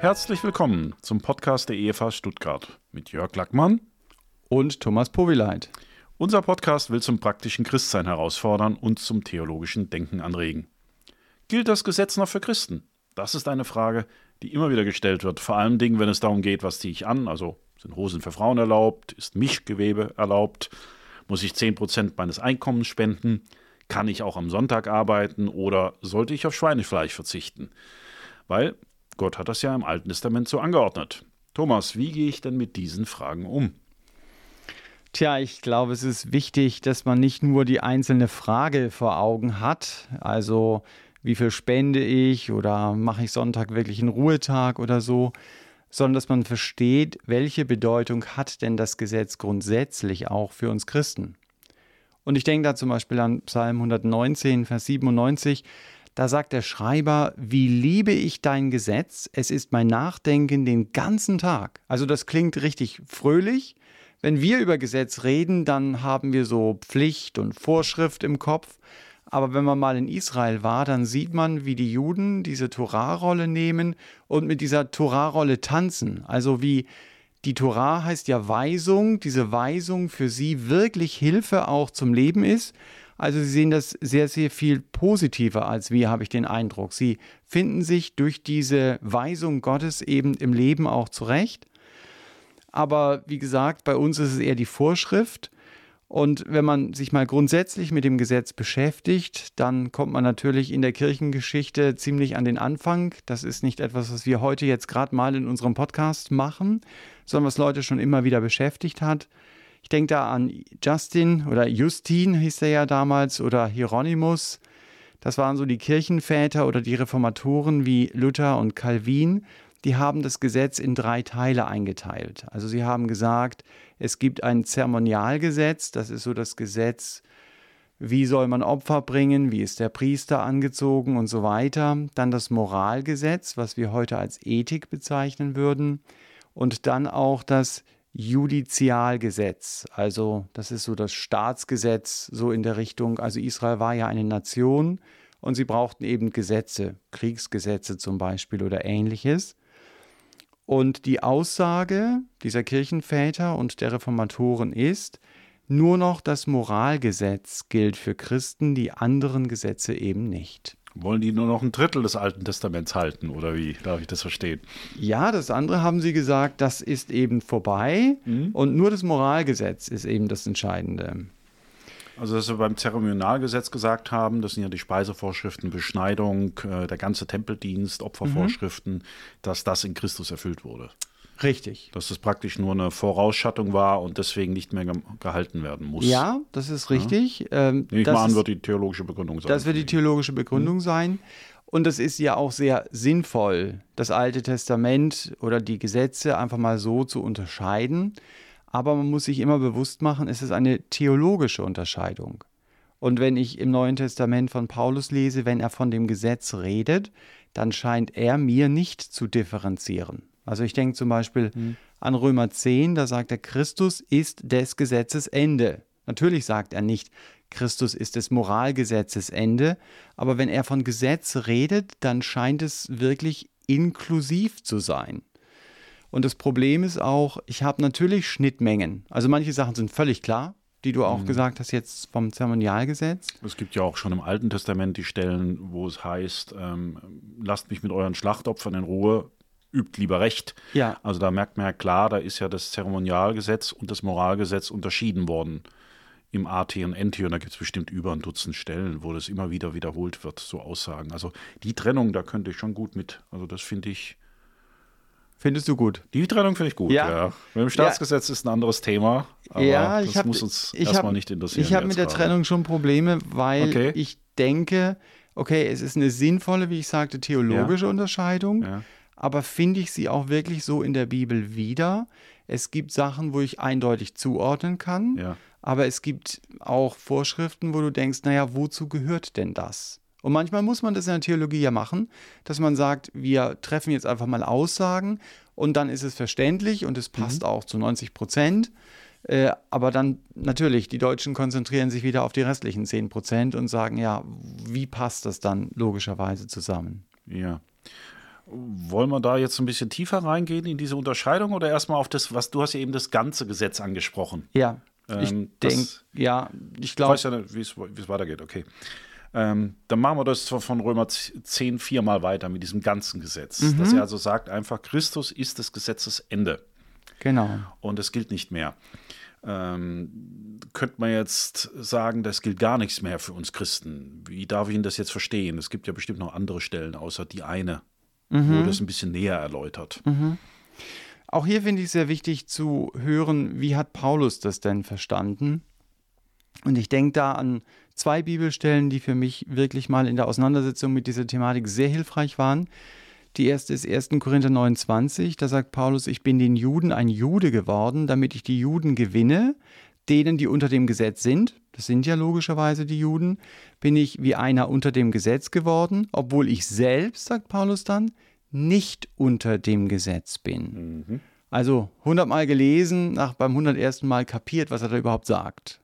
Herzlich willkommen zum Podcast der EFH Stuttgart mit Jörg Lackmann und Thomas Powileit. Unser Podcast will zum praktischen Christsein herausfordern und zum theologischen Denken anregen. Gilt das Gesetz noch für Christen? Das ist eine Frage, die immer wieder gestellt wird, vor allem Dingen, wenn es darum geht, was ziehe ich an, also sind Hosen für Frauen erlaubt, ist Mischgewebe erlaubt, muss ich 10% meines Einkommens spenden, kann ich auch am Sonntag arbeiten oder sollte ich auf Schweinefleisch verzichten? Weil Gott hat das ja im Alten Testament so angeordnet. Thomas, wie gehe ich denn mit diesen Fragen um? Tja, ich glaube, es ist wichtig, dass man nicht nur die einzelne Frage vor Augen hat, also wie viel spende ich oder mache ich Sonntag wirklich einen Ruhetag oder so, sondern dass man versteht, welche Bedeutung hat denn das Gesetz grundsätzlich auch für uns Christen. Und ich denke da zum Beispiel an Psalm 119, Vers 97, da sagt der Schreiber, wie liebe ich dein Gesetz, es ist mein Nachdenken den ganzen Tag. Also das klingt richtig fröhlich. Wenn wir über Gesetz reden, dann haben wir so Pflicht und Vorschrift im Kopf. Aber wenn man mal in Israel war, dann sieht man, wie die Juden diese Torahrolle nehmen und mit dieser Torahrolle tanzen. Also wie die Torah heißt ja Weisung, diese Weisung für sie wirklich Hilfe auch zum Leben ist. Also sie sehen das sehr, sehr viel positiver als wir, habe ich den Eindruck. Sie finden sich durch diese Weisung Gottes eben im Leben auch zurecht. Aber wie gesagt, bei uns ist es eher die Vorschrift. Und wenn man sich mal grundsätzlich mit dem Gesetz beschäftigt, dann kommt man natürlich in der Kirchengeschichte ziemlich an den Anfang. Das ist nicht etwas, was wir heute jetzt gerade mal in unserem Podcast machen, sondern was Leute schon immer wieder beschäftigt hat. Ich denke da an Justin oder Justin hieß er ja damals oder Hieronymus. Das waren so die Kirchenväter oder die Reformatoren wie Luther und Calvin. Die haben das Gesetz in drei Teile eingeteilt. Also sie haben gesagt, es gibt ein Zeremonialgesetz, das ist so das Gesetz, wie soll man Opfer bringen, wie ist der Priester angezogen und so weiter. Dann das Moralgesetz, was wir heute als Ethik bezeichnen würden. Und dann auch das Judizialgesetz, also das ist so das Staatsgesetz, so in der Richtung. Also Israel war ja eine Nation und sie brauchten eben Gesetze, Kriegsgesetze zum Beispiel oder ähnliches. Und die Aussage dieser Kirchenväter und der Reformatoren ist, nur noch das Moralgesetz gilt für Christen, die anderen Gesetze eben nicht. Wollen die nur noch ein Drittel des Alten Testaments halten oder wie darf ich das verstehen? Ja, das andere haben sie gesagt, das ist eben vorbei mhm. und nur das Moralgesetz ist eben das Entscheidende. Also, dass wir beim Zeremonialgesetz gesagt haben, das sind ja die Speisevorschriften, Beschneidung, äh, der ganze Tempeldienst, Opfervorschriften, mhm. dass das in Christus erfüllt wurde. Richtig. Dass es praktisch nur eine Vorausschattung war und deswegen nicht mehr gehalten werden muss. Ja, das ist richtig. Ja? Ähm, Nehme ich mal an, wird die theologische Begründung sein. Das wird die theologische Begründung mhm. sein. Und das ist ja auch sehr sinnvoll, das Alte Testament oder die Gesetze einfach mal so zu unterscheiden. Aber man muss sich immer bewusst machen, es ist eine theologische Unterscheidung. Und wenn ich im Neuen Testament von Paulus lese, wenn er von dem Gesetz redet, dann scheint er mir nicht zu differenzieren. Also ich denke zum Beispiel mhm. an Römer 10, da sagt er, Christus ist des Gesetzes Ende. Natürlich sagt er nicht, Christus ist des Moralgesetzes Ende, aber wenn er von Gesetz redet, dann scheint es wirklich inklusiv zu sein. Und das Problem ist auch, ich habe natürlich Schnittmengen. Also manche Sachen sind völlig klar, die du auch mhm. gesagt hast jetzt vom Zeremonialgesetz. Es gibt ja auch schon im Alten Testament die Stellen, wo es heißt, ähm, lasst mich mit euren Schlachtopfern in Ruhe, übt lieber Recht. Ja. Also da merkt man ja klar, da ist ja das Zeremonialgesetz und das Moralgesetz unterschieden worden im AT und NT und da gibt es bestimmt über ein Dutzend Stellen, wo das immer wieder wiederholt wird, so Aussagen. Also die Trennung, da könnte ich schon gut mit. Also das finde ich Findest du gut? Die Trennung finde ich gut, ja. ja. Mit dem Staatsgesetz ja. ist ein anderes Thema. Aber ja, ich das hab, muss uns erstmal nicht interessieren. Ich habe mit der gerade. Trennung schon Probleme, weil okay. ich denke, okay, es ist eine sinnvolle, wie ich sagte, theologische. Unterscheidung, ja. Aber finde ich sie auch wirklich so in der Bibel wieder? Es gibt Sachen, wo ich eindeutig zuordnen kann, ja. aber es gibt auch Vorschriften, wo du denkst, naja, wozu gehört denn das? Und manchmal muss man das in der Theologie ja machen, dass man sagt, wir treffen jetzt einfach mal Aussagen und dann ist es verständlich und es passt mhm. auch zu 90 Prozent. Äh, aber dann natürlich, die Deutschen konzentrieren sich wieder auf die restlichen 10 Prozent und sagen, ja, wie passt das dann logischerweise zusammen? Ja. Wollen wir da jetzt ein bisschen tiefer reingehen in diese Unterscheidung oder erstmal auf das, was du hast ja eben das ganze Gesetz angesprochen? Ja. ich Ähm, denke, das- ja, ich Ich glaube, weiß ja nicht, wie es wie es weitergeht, okay. Ähm, dann machen wir das von Römer 10 viermal weiter mit diesem ganzen Gesetz. Mhm. Dass er also sagt einfach, Christus ist des Gesetzes Ende genau. und es gilt nicht mehr. Ähm, könnte man jetzt sagen, das gilt gar nichts mehr für uns Christen. Wie darf ich Ihnen das jetzt verstehen? Es gibt ja bestimmt noch andere Stellen, außer die eine, Mhm. wo das ein bisschen näher erläutert. Auch hier finde ich sehr wichtig zu hören, wie hat Paulus das denn verstanden? Und ich denke da an zwei Bibelstellen, die für mich wirklich mal in der Auseinandersetzung mit dieser Thematik sehr hilfreich waren. Die erste ist 1. Korinther 29, da sagt Paulus, ich bin den Juden ein Jude geworden, damit ich die Juden gewinne, denen, die unter dem Gesetz sind, das sind ja logischerweise die Juden, bin ich wie einer unter dem Gesetz geworden, obwohl ich selbst, sagt Paulus dann, nicht unter dem Gesetz bin. Also hundertmal gelesen, nach beim hundertersten Mal kapiert, was er da überhaupt sagt.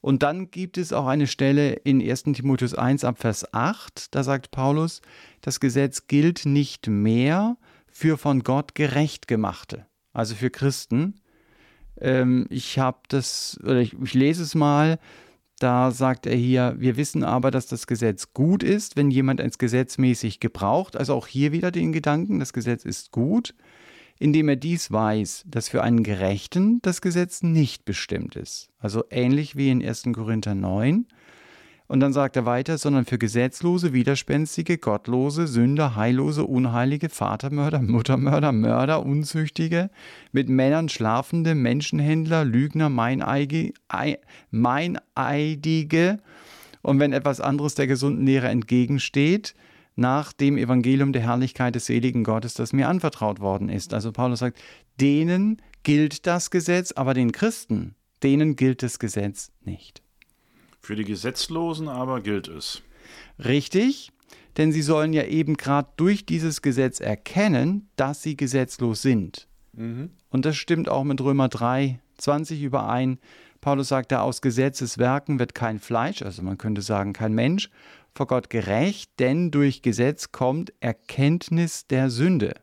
Und dann gibt es auch eine Stelle in 1. Timotheus 1 ab Vers 8, da sagt Paulus, das Gesetz gilt nicht mehr für von Gott gerecht gemachte, also für Christen. Ähm, ich habe das, oder ich, ich lese es mal, da sagt er hier, wir wissen aber, dass das Gesetz gut ist, wenn jemand es gesetzmäßig gebraucht. Also auch hier wieder den Gedanken, das Gesetz ist gut, indem er dies weiß, dass für einen Gerechten das Gesetz nicht bestimmt ist. Also ähnlich wie in 1. Korinther 9. Und dann sagt er weiter, sondern für Gesetzlose, Widerspenstige, Gottlose, Sünder, Heillose, Unheilige, Vatermörder, Muttermörder, Mörder, Unzüchtige, mit Männern schlafende, Menschenhändler, Lügner, Meineige, Ei- Meineidige und wenn etwas anderes der gesunden Lehre entgegensteht, nach dem Evangelium der Herrlichkeit des seligen Gottes, das mir anvertraut worden ist. Also Paulus sagt, denen gilt das Gesetz, aber den Christen, denen gilt das Gesetz nicht. Für die Gesetzlosen aber gilt es. Richtig, denn sie sollen ja eben gerade durch dieses Gesetz erkennen, dass sie gesetzlos sind. Und das stimmt auch mit Römer 3, 20 überein. Paulus sagt da, aus Gesetzeswerken wird kein Fleisch, also man könnte sagen kein Mensch, vor Gott gerecht, denn durch Gesetz kommt Erkenntnis der Sünde.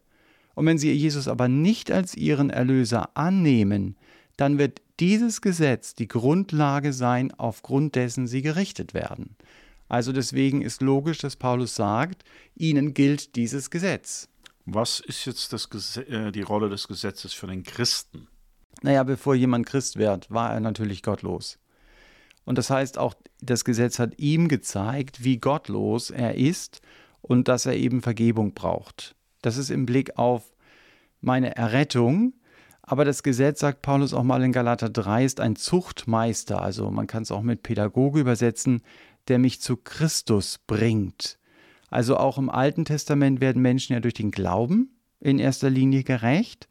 Und wenn sie Jesus aber nicht als ihren Erlöser annehmen, dann wird dieses Gesetz die Grundlage sein, aufgrund dessen sie gerichtet werden. Also deswegen ist logisch, dass Paulus sagt, ihnen gilt dieses Gesetz. Was ist jetzt das, äh, die Rolle des Gesetzes für den Christen? Naja, bevor jemand Christ wird, war er natürlich gottlos. Und das heißt auch, das Gesetz hat ihm gezeigt, wie gottlos er ist und dass er eben Vergebung braucht. Das ist im Blick auf meine Errettung. Aber das Gesetz, sagt Paulus auch mal in Galater 3, ist ein Zuchtmeister. Also man kann es auch mit Pädagoge übersetzen, der mich zu Christus bringt. Also auch im Alten Testament werden Menschen ja durch den Glauben in erster Linie gerecht.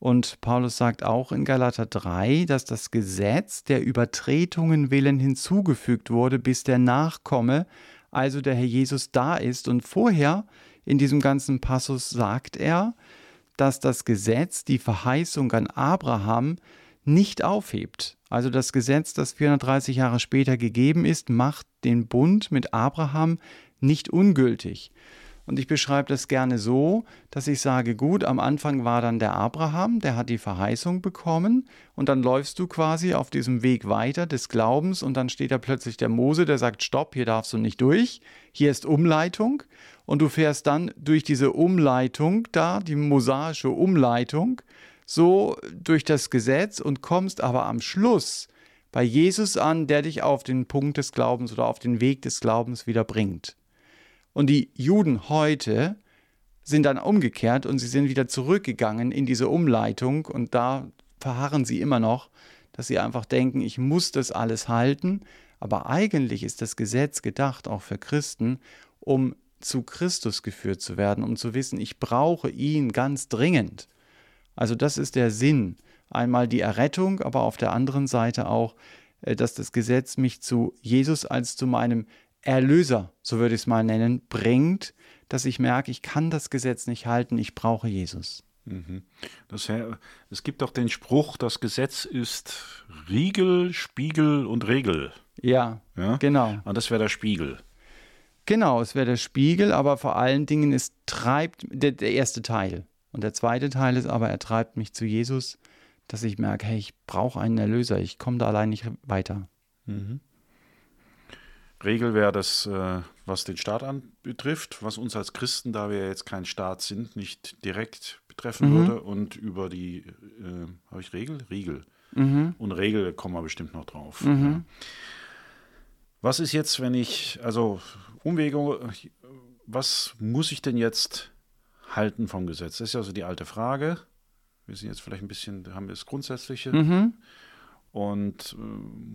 Und Paulus sagt auch in Galater 3, dass das Gesetz der Übertretungen willen hinzugefügt wurde, bis der Nachkomme, also der Herr Jesus, da ist. Und vorher in diesem ganzen Passus sagt er, dass das Gesetz die Verheißung an Abraham nicht aufhebt. Also das Gesetz, das 430 Jahre später gegeben ist, macht den Bund mit Abraham nicht ungültig. Und ich beschreibe das gerne so, dass ich sage, gut, am Anfang war dann der Abraham, der hat die Verheißung bekommen. Und dann läufst du quasi auf diesem Weg weiter des Glaubens. Und dann steht da plötzlich der Mose, der sagt, stopp, hier darfst du nicht durch, hier ist Umleitung. Und du fährst dann durch diese Umleitung da, die mosaische Umleitung, so durch das Gesetz und kommst aber am Schluss bei Jesus an, der dich auf den Punkt des Glaubens oder auf den Weg des Glaubens wieder bringt. Und die Juden heute sind dann umgekehrt und sie sind wieder zurückgegangen in diese Umleitung und da verharren sie immer noch, dass sie einfach denken, ich muss das alles halten. Aber eigentlich ist das Gesetz gedacht, auch für Christen, um zu Christus geführt zu werden, um zu wissen, ich brauche ihn ganz dringend. Also das ist der Sinn. Einmal die Errettung, aber auf der anderen Seite auch, äh, dass das Gesetz mich zu Jesus als zu meinem Erlöser, so würde ich es mal nennen, bringt, dass ich merke, ich kann das Gesetz nicht halten, ich brauche Jesus. Das, Herr- es gibt doch den Spruch, das Gesetz ist Riegel, Spiegel und Regel. Ja, Ja? genau. Und das wäre der Spiegel. Genau, es wäre der Spiegel, aber vor allen Dingen, es treibt der, der erste Teil. Und der zweite Teil ist aber, er treibt mich zu Jesus, dass ich merke, hey, ich brauche einen Erlöser, ich komme da allein nicht weiter. Mhm. Regel wäre das, äh, was den Staat anbetrifft, was uns als Christen, da wir jetzt kein Staat sind, nicht direkt betreffen mhm. würde. Und über die, äh, habe ich Regel? Riegel. Mhm. Und Regel kommen wir bestimmt noch drauf. Mhm. Ja. Was ist jetzt, wenn ich, also Umwege, was muss ich denn jetzt halten vom Gesetz? Das ist ja also die alte Frage. Wir sind jetzt vielleicht ein bisschen, haben wir das Grundsätzliche. Mhm. Und äh,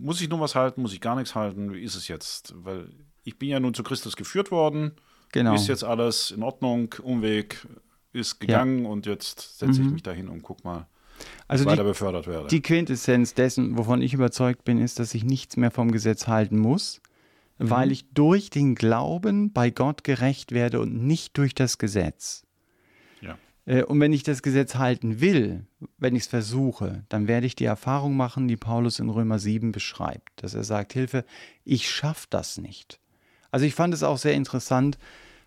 muss ich nur was halten, muss ich gar nichts halten? Wie ist es jetzt? Weil ich bin ja nun zu Christus geführt worden. Genau. Ist jetzt alles in Ordnung, Umweg ist gegangen ja. und jetzt setze mhm. ich mich dahin und guck mal, also weiter die, befördert werde. Die Quintessenz dessen, wovon ich überzeugt bin, ist, dass ich nichts mehr vom Gesetz halten muss, mhm. weil ich durch den Glauben bei Gott gerecht werde und nicht durch das Gesetz. Äh, und wenn ich das Gesetz halten will, wenn ich es versuche, dann werde ich die Erfahrung machen, die Paulus in Römer 7 beschreibt, dass er sagt, Hilfe, ich schaffe das nicht. Also ich fand es auch sehr interessant,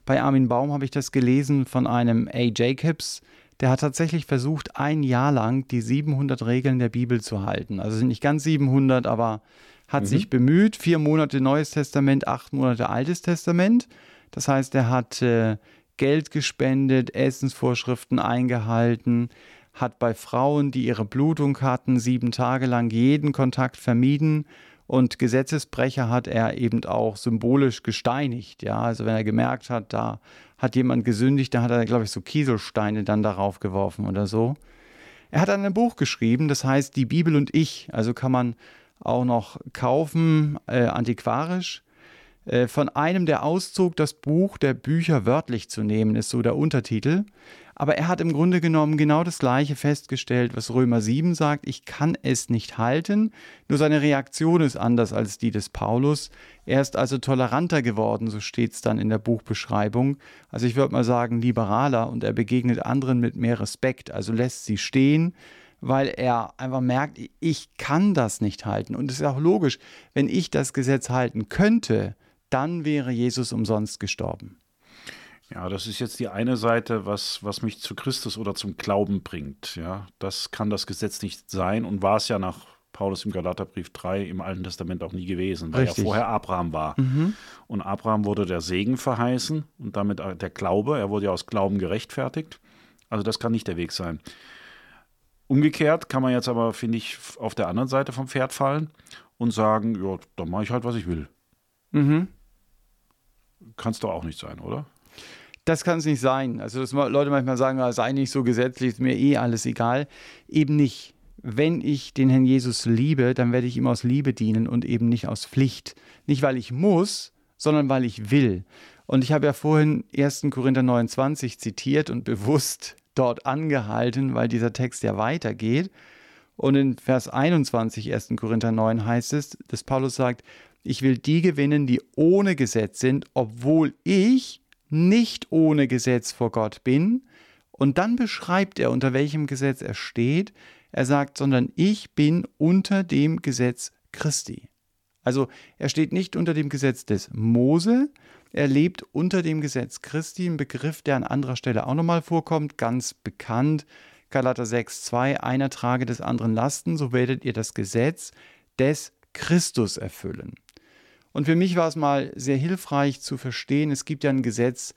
bei Armin Baum habe ich das gelesen von einem A. Jacobs, der hat tatsächlich versucht, ein Jahr lang die 700 Regeln der Bibel zu halten. Also sind nicht ganz 700, aber hat mhm. sich bemüht. Vier Monate Neues Testament, acht Monate Altes Testament. Das heißt, er hat äh, Geld gespendet, Essensvorschriften eingehalten, hat bei Frauen, die ihre Blutung hatten, sieben Tage lang jeden Kontakt vermieden und Gesetzesbrecher hat er eben auch symbolisch gesteinigt. Ja, also wenn er gemerkt hat, da hat jemand gesündigt, dann hat er, glaube ich, so Kieselsteine dann darauf geworfen oder so. Er hat ein Buch geschrieben, das heißt Die Bibel und ich. Also kann man auch noch kaufen, äh, antiquarisch. Äh, von einem der Auszug, das Buch der Bücher wörtlich zu nehmen, ist so der Untertitel. Aber er hat im Grunde genommen genau das Gleiche festgestellt, was Römer 7 sagt. Ich kann es nicht halten. Nur seine Reaktion ist anders als die des Paulus. Er ist also toleranter geworden, so steht es dann in der Buchbeschreibung. Also ich würde mal sagen, liberaler und er begegnet anderen mit mehr Respekt. Also lässt sie stehen, weil er einfach merkt, ich kann das nicht halten. Und es ist auch logisch, wenn ich das Gesetz halten könnte, dann wäre Jesus umsonst gestorben. Ja, das ist jetzt die eine Seite, was, was mich zu Christus oder zum Glauben bringt. Ja, das kann das Gesetz nicht sein und war es ja nach Paulus im Galaterbrief 3 im Alten Testament auch nie gewesen, weil Richtig. ja vorher Abraham war. Mhm. Und Abraham wurde der Segen verheißen und damit der Glaube. Er wurde ja aus Glauben gerechtfertigt. Also das kann nicht der Weg sein. Umgekehrt kann man jetzt aber, finde ich, auf der anderen Seite vom Pferd fallen und sagen, ja, dann mache ich halt, was ich will. Mhm. Kann es doch auch nicht sein, oder? Das kann es nicht sein. Also, dass Leute manchmal sagen, ah, sei nicht so gesetzlich, ist mir eh alles egal. Eben nicht. Wenn ich den Herrn Jesus liebe, dann werde ich ihm aus Liebe dienen und eben nicht aus Pflicht. Nicht, weil ich muss, sondern weil ich will. Und ich habe ja vorhin 1. Korinther 29 zitiert und bewusst dort angehalten, weil dieser Text ja weitergeht. Und in Vers 21 1. Korinther 9 heißt es, dass Paulus sagt, ich will die gewinnen, die ohne Gesetz sind, obwohl ich nicht ohne Gesetz vor Gott bin. Und dann beschreibt er, unter welchem Gesetz er steht. Er sagt, sondern ich bin unter dem Gesetz Christi. Also er steht nicht unter dem Gesetz des Mose, er lebt unter dem Gesetz Christi, ein Begriff, der an anderer Stelle auch nochmal vorkommt, ganz bekannt. Galater 6,2, einer trage des anderen Lasten, so werdet ihr das Gesetz des Christus erfüllen. Und für mich war es mal sehr hilfreich zu verstehen, es gibt ja ein Gesetz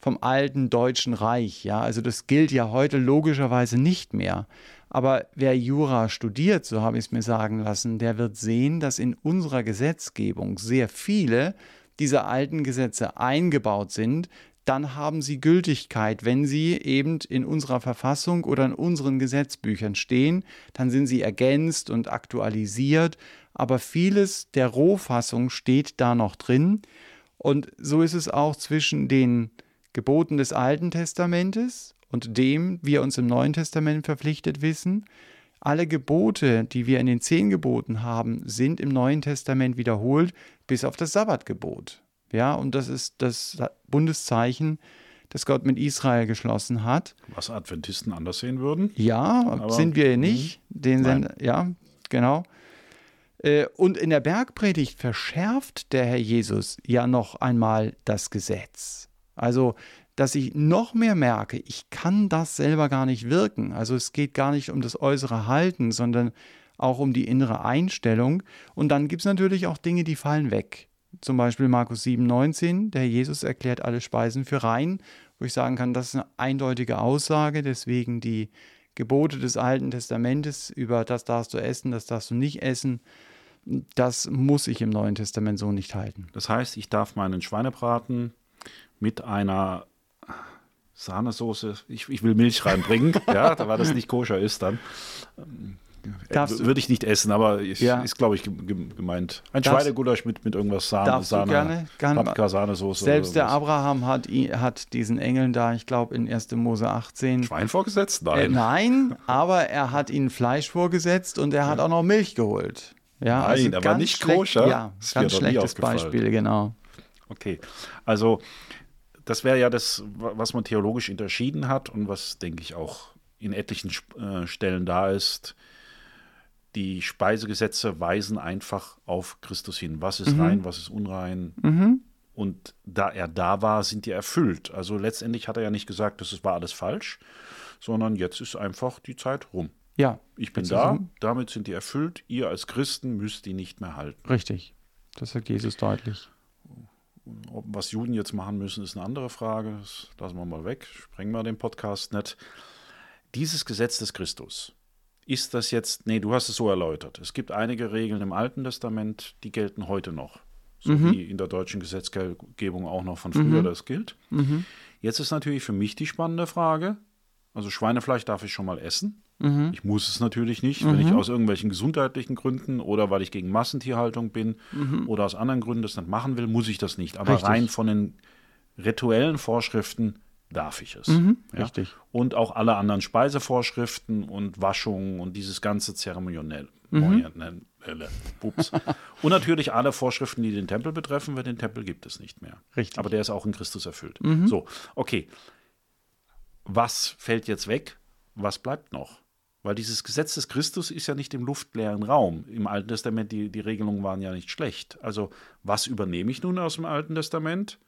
vom alten Deutschen Reich. Ja, also das gilt ja heute logischerweise nicht mehr. Aber wer Jura studiert, so habe ich es mir sagen lassen, der wird sehen, dass in unserer Gesetzgebung sehr viele dieser alten Gesetze eingebaut sind, dann haben sie Gültigkeit. Wenn sie eben in unserer Verfassung oder in unseren Gesetzbüchern stehen, dann sind sie ergänzt und aktualisiert aber vieles der Rohfassung steht da noch drin. Und so ist es auch zwischen den Geboten des Alten Testamentes und dem wir uns im Neuen Testament verpflichtet wissen. Alle Gebote, die wir in den zehn Geboten haben, sind im Neuen Testament wiederholt, bis auf das Sabbatgebot. Ja, und das ist das Bundeszeichen, das Gott mit Israel geschlossen hat. Was Adventisten anders sehen würden? Ja, Aber, sind wir nicht. Den ja, genau. Äh, und in der Bergpredigt verschärft der Herr Jesus ja noch einmal das Gesetz. Also, dass ich noch mehr merke, ich kann das selber gar nicht wirken. Also es geht gar nicht um das äußere Halten, sondern auch um die innere Einstellung. Und dann gibt es natürlich auch Dinge, die fallen weg. Zum Beispiel Markus 7, 19, der Jesus erklärt alle Speisen für rein, wo ich sagen kann, das ist eine eindeutige Aussage, deswegen die Gebote des Alten Testamentes über das darfst du essen, das darfst du nicht essen, das muss ich im Neuen Testament so nicht halten. Das heißt, ich darf meinen Schweinebraten mit einer Sahnesoße, ich, ich will Milch reinbringen, ja, da war das nicht koscher ist dann. Darfst Würde ich nicht essen, aber ich, ja. ist, glaube ich, gemeint. Ein darfst, Schweinegulasch mit, mit irgendwas Sahne, Sahne gerne, gerne Paprika, Sahnesoße. Selbst der Abraham hat, hat diesen Engeln da, ich glaube, in 1. Mose 18. Schwein vorgesetzt? Nein. Äh, nein, aber er hat ihnen Fleisch vorgesetzt und er hat auch noch Milch geholt. Ja, nein, also aber nicht koscher. Ja, ganz schlechtes Beispiel, genau. Okay, also das wäre ja das, was man theologisch unterschieden hat und was, denke ich, auch in etlichen äh, Stellen da ist die Speisegesetze weisen einfach auf Christus hin. Was ist mhm. rein, was ist unrein? Mhm. Und da er da war, sind die erfüllt. Also letztendlich hat er ja nicht gesagt, das war alles falsch, sondern jetzt ist einfach die Zeit rum. Ja. Ich bin da, damit sind die erfüllt. Ihr als Christen müsst die nicht mehr halten. Richtig. Das sagt Jesus deutlich. Was Juden jetzt machen müssen, ist eine andere Frage. Das lassen wir mal weg. Sprengen wir den Podcast nicht. Dieses Gesetz des Christus, ist das jetzt, nee, du hast es so erläutert. Es gibt einige Regeln im Alten Testament, die gelten heute noch. So mhm. wie in der deutschen Gesetzgebung auch noch von früher mhm. das gilt. Mhm. Jetzt ist natürlich für mich die spannende Frage, also Schweinefleisch darf ich schon mal essen. Mhm. Ich muss es natürlich nicht, wenn ich mhm. aus irgendwelchen gesundheitlichen Gründen oder weil ich gegen Massentierhaltung bin mhm. oder aus anderen Gründen das nicht machen will, muss ich das nicht. Aber Richtig. rein von den rituellen Vorschriften darf ich es. Mhm, ja? Richtig. Und auch alle anderen Speisevorschriften und Waschungen und dieses ganze Zeremonielle. Mhm. und natürlich alle Vorschriften, die den Tempel betreffen, weil den Tempel gibt es nicht mehr. Richtig. Aber der ist auch in Christus erfüllt. Mhm. So, okay. Was fällt jetzt weg? Was bleibt noch? Weil dieses Gesetz des Christus ist ja nicht im luftleeren Raum. Im Alten Testament, die, die Regelungen waren ja nicht schlecht. Also, was übernehme ich nun aus dem Alten Testament?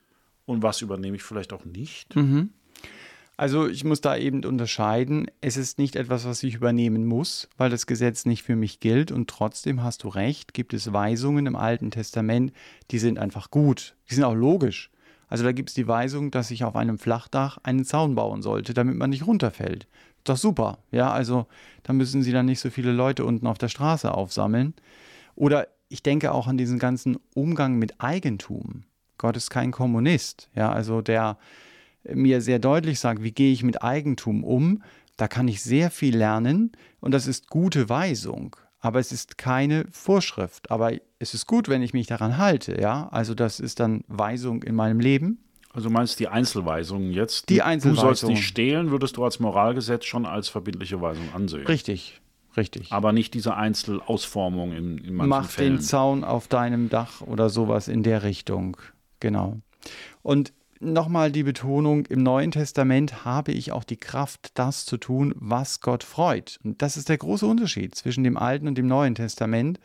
Und was übernehme ich vielleicht auch nicht? Mhm. Also ich muss da eben unterscheiden, es ist nicht etwas, was ich übernehmen muss, weil das Gesetz nicht für mich gilt und trotzdem hast du recht, gibt es Weisungen im Alten Testament, die sind einfach gut, die sind auch logisch. Also da gibt es die Weisung, dass ich auf einem Flachdach einen Zaun bauen sollte, damit man nicht runterfällt. Doch super, ja, also da müssen sie dann nicht so viele Leute unten auf der Straße aufsammeln. Oder ich denke auch an diesen ganzen Umgang mit Eigentum. Gott ist kein Kommunist, ja, also der mir sehr deutlich sagt, wie gehe ich mit Eigentum um, da kann ich sehr viel lernen und das ist gute Weisung, aber es ist keine Vorschrift, aber es ist gut, wenn ich mich daran halte, ja, also das ist dann Weisung in meinem Leben. Also meinst die Einzelweisungen jetzt? Die Einzelweisungen. Du sollst nicht stehlen, würdest du als Moralgesetz schon als verbindliche Weisung ansehen. Richtig, Richtig. Aber nicht diese Einzelausformung in, in manchen Mach Fällen. den Zaun auf deinem Dach oder sowas in der Richtung. Genau. Und nochmal die Betonung, im Neuen Testament habe ich auch die Kraft, das zu tun, was Gott freut. Und das ist der große Unterschied zwischen dem Alten und dem Neuen Testament.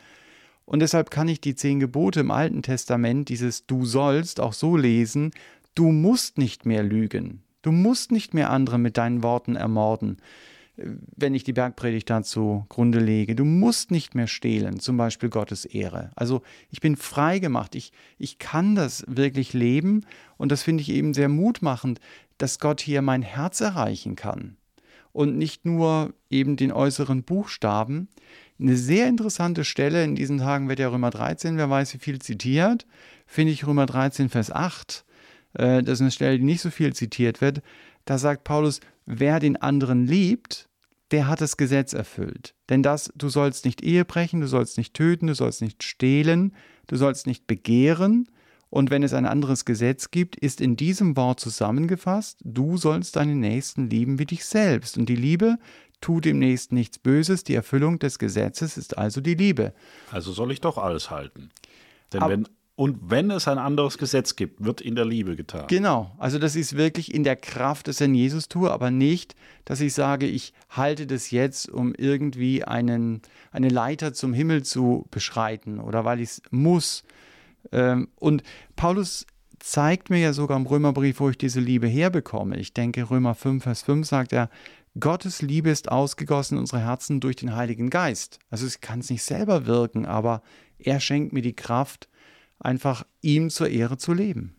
Und deshalb kann ich die zehn Gebote im Alten Testament, dieses Du sollst, auch so lesen, du musst nicht mehr lügen. Du musst nicht mehr andere mit deinen Worten ermorden wenn ich die Bergpredigt dazu Grunde lege. Du musst nicht mehr stehlen, zum Beispiel Gottes Ehre. Also ich bin frei gemacht. Ich, ich kann das wirklich leben und das finde ich eben sehr mutmachend, dass Gott hier mein Herz erreichen kann und nicht nur eben den äußeren Buchstaben. Eine sehr interessante Stelle, in diesen Tagen wird ja Römer 13, wer weiß wie viel zitiert, finde ich Römer 13, Vers 8. Äh, das ist eine Stelle, die nicht so viel zitiert wird. Da sagt Paulus, wer den anderen liebt, der hat das Gesetz erfüllt. Denn das, du sollst nicht Ehe brechen, du sollst nicht töten, du sollst nicht stehlen, du sollst nicht begehren. Und wenn es ein anderes Gesetz gibt, ist in diesem Wort zusammengefasst, du sollst deinen Nächsten lieben wie dich selbst. Und die Liebe tut dem Nächsten nichts Böses, die Erfüllung des Gesetzes ist also die Liebe. Also soll ich doch alles halten. Denn Ab, wenn Und wenn es ein anderes Gesetz gibt, wird in der Liebe getan. Genau, also das ist wirklich in der Kraft des Herrn Jesus tue, aber nicht, dass ich sage, ich halte das jetzt, um irgendwie einen, eine Leiter zum Himmel zu beschreiten oder weil ich es muss. Ähm, und Paulus zeigt mir ja sogar im Römerbrief, wo ich diese Liebe herbekomme. Ich denke, Römer 5, Vers 5 sagt er, Gottes Liebe ist ausgegossen in unsere Herzen durch den Heiligen Geist. Also ich kann es nicht selber wirken, aber er schenkt mir die Kraft, einfach ihm zur Ehre zu leben.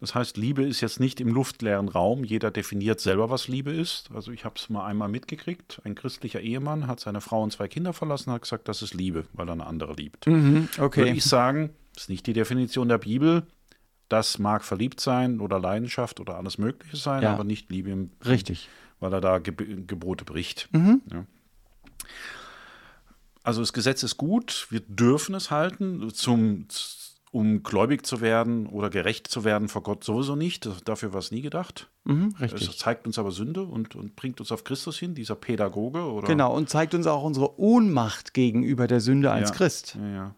Das heißt, Liebe ist jetzt nicht im luftleeren Raum. Jeder definiert selber, was Liebe ist. Also ich habe es mal einmal mitgekriegt. Ein christlicher Ehemann hat seine Frau und zwei Kinder verlassen und hat gesagt, das ist Liebe, weil er eine andere liebt. Mhm, okay. Würde ich sagen, das ist nicht die Definition der Bibel. Das mag verliebt sein oder Leidenschaft oder alles Mögliche sein, Ja. aber nicht Liebe, im, Richtig. weil er da Geb Gebote bricht. Mhm. Ja. Also das Gesetz ist gut, wir dürfen es halten, zum, um gläubig zu werden oder gerecht zu werden vor Gott sowieso nicht. Dafür war es nie gedacht. Mhm, Es richtig. zeigt uns aber Sünde und, und bringt uns auf Christus hin, dieser Pädagoge. Oder? Genau, und zeigt uns auch unsere Ohnmacht gegenüber der Sünde als Ja. Christ Ja, ja.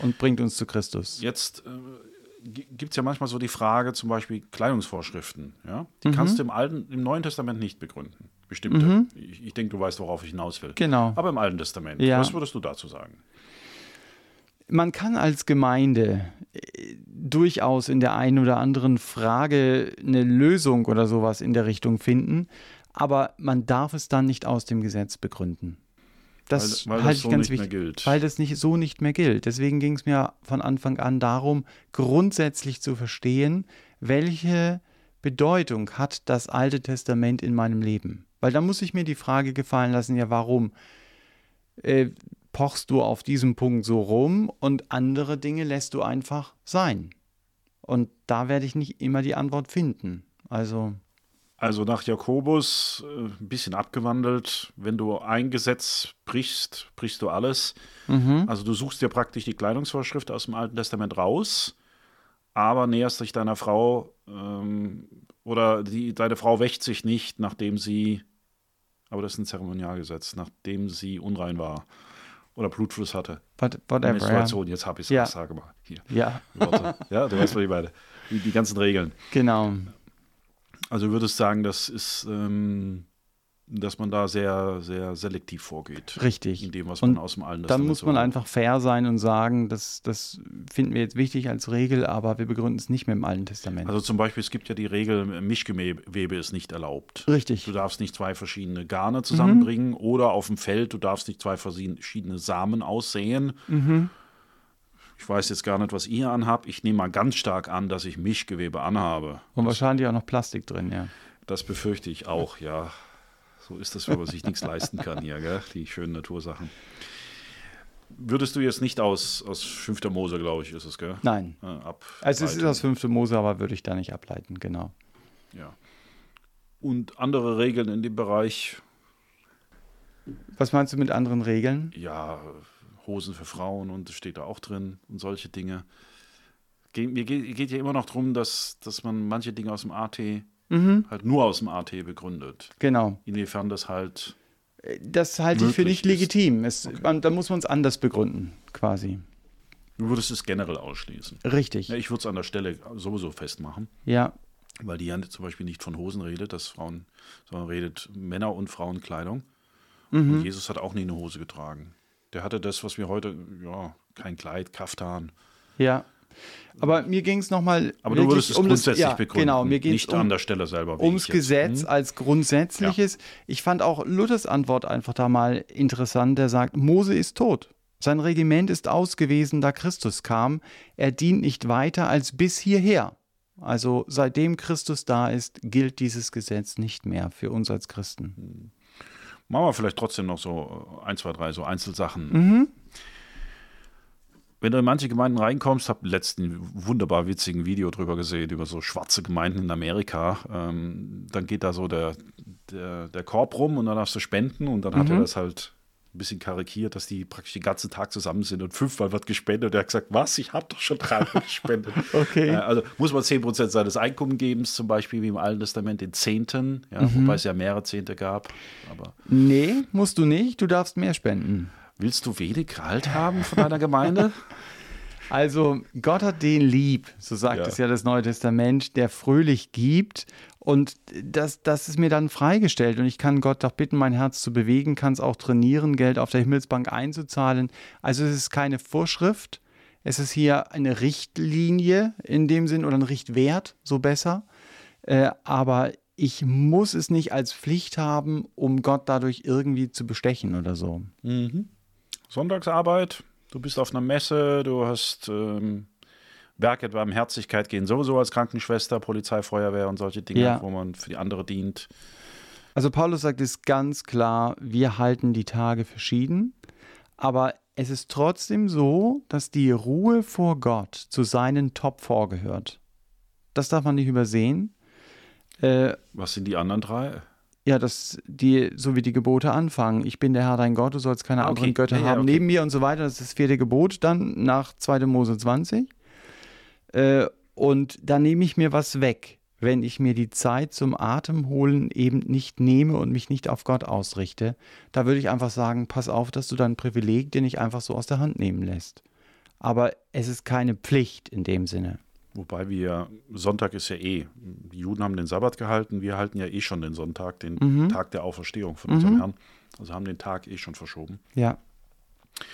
und bringt uns zu Christus. Jetzt äh, gibt es ja manchmal so die Frage, zum Beispiel Kleidungsvorschriften. Ja? Die kannst du im, Alten, im Neuen Testament nicht begründen. Bestimmte. Ich, ich denke, du weißt, worauf ich hinaus will. Genau. Aber im Alten Testament, Ja. was würdest du dazu sagen? Man kann als Gemeinde äh, durchaus in der einen oder anderen Frage eine Lösung oder sowas in der Richtung finden, aber man darf es dann nicht aus dem Gesetz begründen. Das Weil- weil das halte ich so ganz nicht mehr wichtig, gilt. weil das nicht so nicht mehr gilt. Deswegen ging es mir von Anfang an darum, grundsätzlich zu verstehen, welche Bedeutung hat das Alte Testament in meinem Leben. Weil da muss ich mir die Frage gefallen lassen, ja, warum äh, pochst du auf diesem Punkt so rum und andere Dinge lässt du einfach sein. Und da werde ich nicht immer die Antwort finden. Also, Also nach Jakobus äh, ein bisschen abgewandelt. Wenn du ein Gesetz brichst, brichst du alles. Also du suchst dir praktisch die Kleidungsvorschrift aus dem Alten Testament raus, aber näherst dich deiner Frau ähm, oder die, deine Frau wächt sich nicht, nachdem sie, aber das ist ein Zeremonialgesetz, nachdem sie unrein war oder Blutfluss hatte. what, whatever. Menstruation, jetzt habe ich es, Ja. sage mal. Hier, ja, Worte. ja, du weißt, was ich meine. Die, die ganzen Regeln. genau. Also du würdest sagen, das ist, ähm, dass man da sehr, sehr selektiv vorgeht. Richtig. In dem, was Und man aus dem Alten Dann muss man einfach fair sein und sagen, das, das finden wir jetzt wichtig als Regel, aber wir begründen es nicht mehr im Alten Testament. Also zum Beispiel, es gibt ja die Regel, Mischgewebe ist nicht erlaubt. Richtig. Du darfst nicht zwei verschiedene Garne Mhm. zusammenbringen oder auf dem Feld, du darfst nicht zwei verschiedene Samen aussehen. Mhm. Ich weiß jetzt gar nicht, was ihr anhabt. Ich nehme mal ganz stark an, dass ich Mischgewebe anhabe. Und wahrscheinlich auch noch Plastik drin, ja. Das befürchte ich auch, ja. So ist das, wenn man sich nichts leisten kann hier, gell? die schönen Natursachen. Würdest du jetzt nicht aus, aus 5. Mose, glaube ich, ist es, gell? Nein. Äh, Also es ist aus 5. Mose, aber würde ich da nicht ableiten, genau. Ja. Und andere Regeln in dem Bereich, Was meinst du mit anderen Regeln? ja, Hosen für Frauen und das steht da auch drin und solche Dinge. Ge mir geht, geht ja immer noch darum, dass, dass man manche Dinge aus dem AT halt nur aus dem AT begründet. Genau. Inwiefern das halt Das halte ich für nicht ist. legitim. Es, man, da muss man es anders begründen, quasi. Du würdest es generell ausschließen. Richtig. Ja, ich würde es an der Stelle sowieso festmachen, Ja, weil die ja zum Beispiel nicht von Hosen redet, dass Frauen, sondern redet Männer- und Frauenkleidung. Mhm. Und Jesus hat auch nie eine Hose getragen. Der hatte das, was wir heute, ja, kein Kleid, Kaftan. ja. Aber mir ging es nochmal. Aber du würdest es um grundsätzlich das, ja, begründen, Genau, mir nicht um, an der Stelle selber. ums. Gesetz Hm? als grundsätzliches. Ich fand auch Luthers Antwort einfach da mal interessant. Der sagt, Mose ist tot. Sein Regiment ist ausgewiesen, da Christus kam. Er dient nicht weiter als bis hierher. Also seitdem Christus da ist, gilt dieses Gesetz nicht mehr für uns als Christen. Machen wir vielleicht trotzdem noch so ein, zwei, drei so Einzelsachen. Mhm. Wenn du in manche Gemeinden reinkommst, habe letzten wunderbar witzigen Video drüber gesehen, über so schwarze Gemeinden in Amerika. Ähm, dann geht da so der, der, der Korb rum und dann darfst du spenden und dann hat Mhm. er das halt ein bisschen karikiert, dass die praktisch den ganzen Tag zusammen sind und fünfmal wird gespendet. Und er hat gesagt, was, ich habe doch schon dreimal gespendet. Okay. Äh, also muss man 10% seines Einkommensgebens, zum Beispiel wie im Alten Testament den Zehnten, ja, Mhm. wobei es ja mehrere Zehnte gab. Aber Nee, musst du nicht. Du darfst mehr spenden. Willst du wenig Gehalt haben von deiner Gemeinde? Also Gott hat den lieb, so sagt Ja. es ja das Neue Testament, der fröhlich gibt. Und das, das ist mir dann freigestellt. Und ich kann Gott doch bitten, mein Herz zu bewegen, kann es auch trainieren, Geld auf der Himmelsbank einzuzahlen. Also es ist keine Vorschrift. Es ist hier eine Richtlinie in dem Sinn oder ein Richtwert, so besser. Äh, aber ich muss es nicht als Pflicht haben, um Gott dadurch irgendwie zu bestechen oder so. Sonntagsarbeit, du bist auf einer Messe, du hast ähm, Werke beim Herzlichkeit gehen sowieso als Krankenschwester, Polizei, Feuerwehr und solche Dinge, Ja. wo man für die andere dient. Also Paulus sagt es ganz klar, wir halten die Tage verschieden, aber es ist trotzdem so, dass die Ruhe vor Gott zu seinen Top vorgehört. Das darf man nicht übersehen. Äh, Was sind die anderen drei? Ja, dass die, so wie die Gebote anfangen. Ich bin der Herr dein Gott, du sollst keine Ah, okay. anderen Götter Ja, ja, haben okay. neben mir und so weiter. Das ist das vierte Gebot dann nach 2. Mose 20. Äh, und da nehme ich mir was weg, wenn ich mir die Zeit zum Atemholen eben nicht nehme und mich nicht auf Gott ausrichte. Da würde ich einfach sagen, pass auf, dass du dein Privileg dir nicht einfach so aus der Hand nehmen lässt. Aber es ist keine Pflicht in dem Sinne. Wobei wir, Sonntag ist ja eh, die Juden haben den Sabbat gehalten, wir halten ja eh schon den Sonntag, den Mhm. Tag der Auferstehung von unserem Herrn. Also haben den Tag eh schon verschoben. Ja.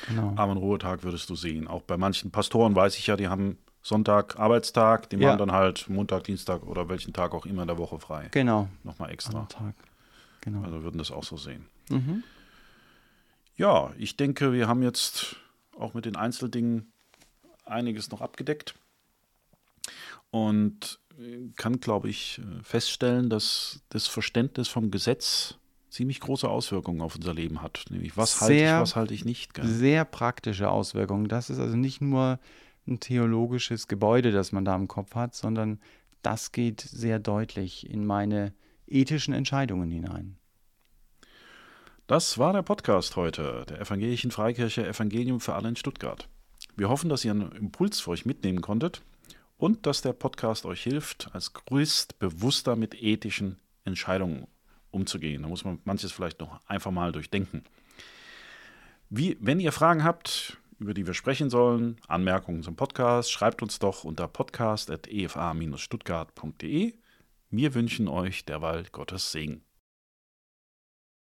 Genau. Aber einen Ruhetag würdest du sehen. Auch bei manchen Pastoren weiß ich ja, die haben Sonntag Arbeitstag, die Ja. machen dann halt Montag, Dienstag oder welchen Tag auch immer in der Woche frei. Genau. Nochmal extra. Genau. Also würden das auch so sehen. Mhm. Ja, ich denke, wir haben jetzt auch mit den Einzeldingen einiges noch abgedeckt und äh, kann, glaube ich, äh, feststellen, dass das Verständnis vom Gesetz ziemlich große Auswirkungen auf unser Leben hat. Nämlich, was halte ich, was halte ich nicht. Gell? Sehr praktische Auswirkungen. Das ist also nicht nur ein theologisches Gebäude, das man da im Kopf hat, sondern das geht sehr deutlich in meine ethischen Entscheidungen hinein. Das war der Podcast heute, der Evangelischen Freikirche Evangelium für alle in Stuttgart. Wir hoffen, dass ihr einen Impuls für euch mitnehmen konntet und dass der Podcast euch hilft, als Christ bewusster mit ethischen Entscheidungen umzugehen. Da muss man manches vielleicht noch einfach mal durchdenken. Wie, wenn ihr Fragen habt, über die wir sprechen sollen, Anmerkungen zum Podcast, schreibt uns doch unter podcast.efa-stuttgart.de. Wir wünschen euch derweil Gottes Segen.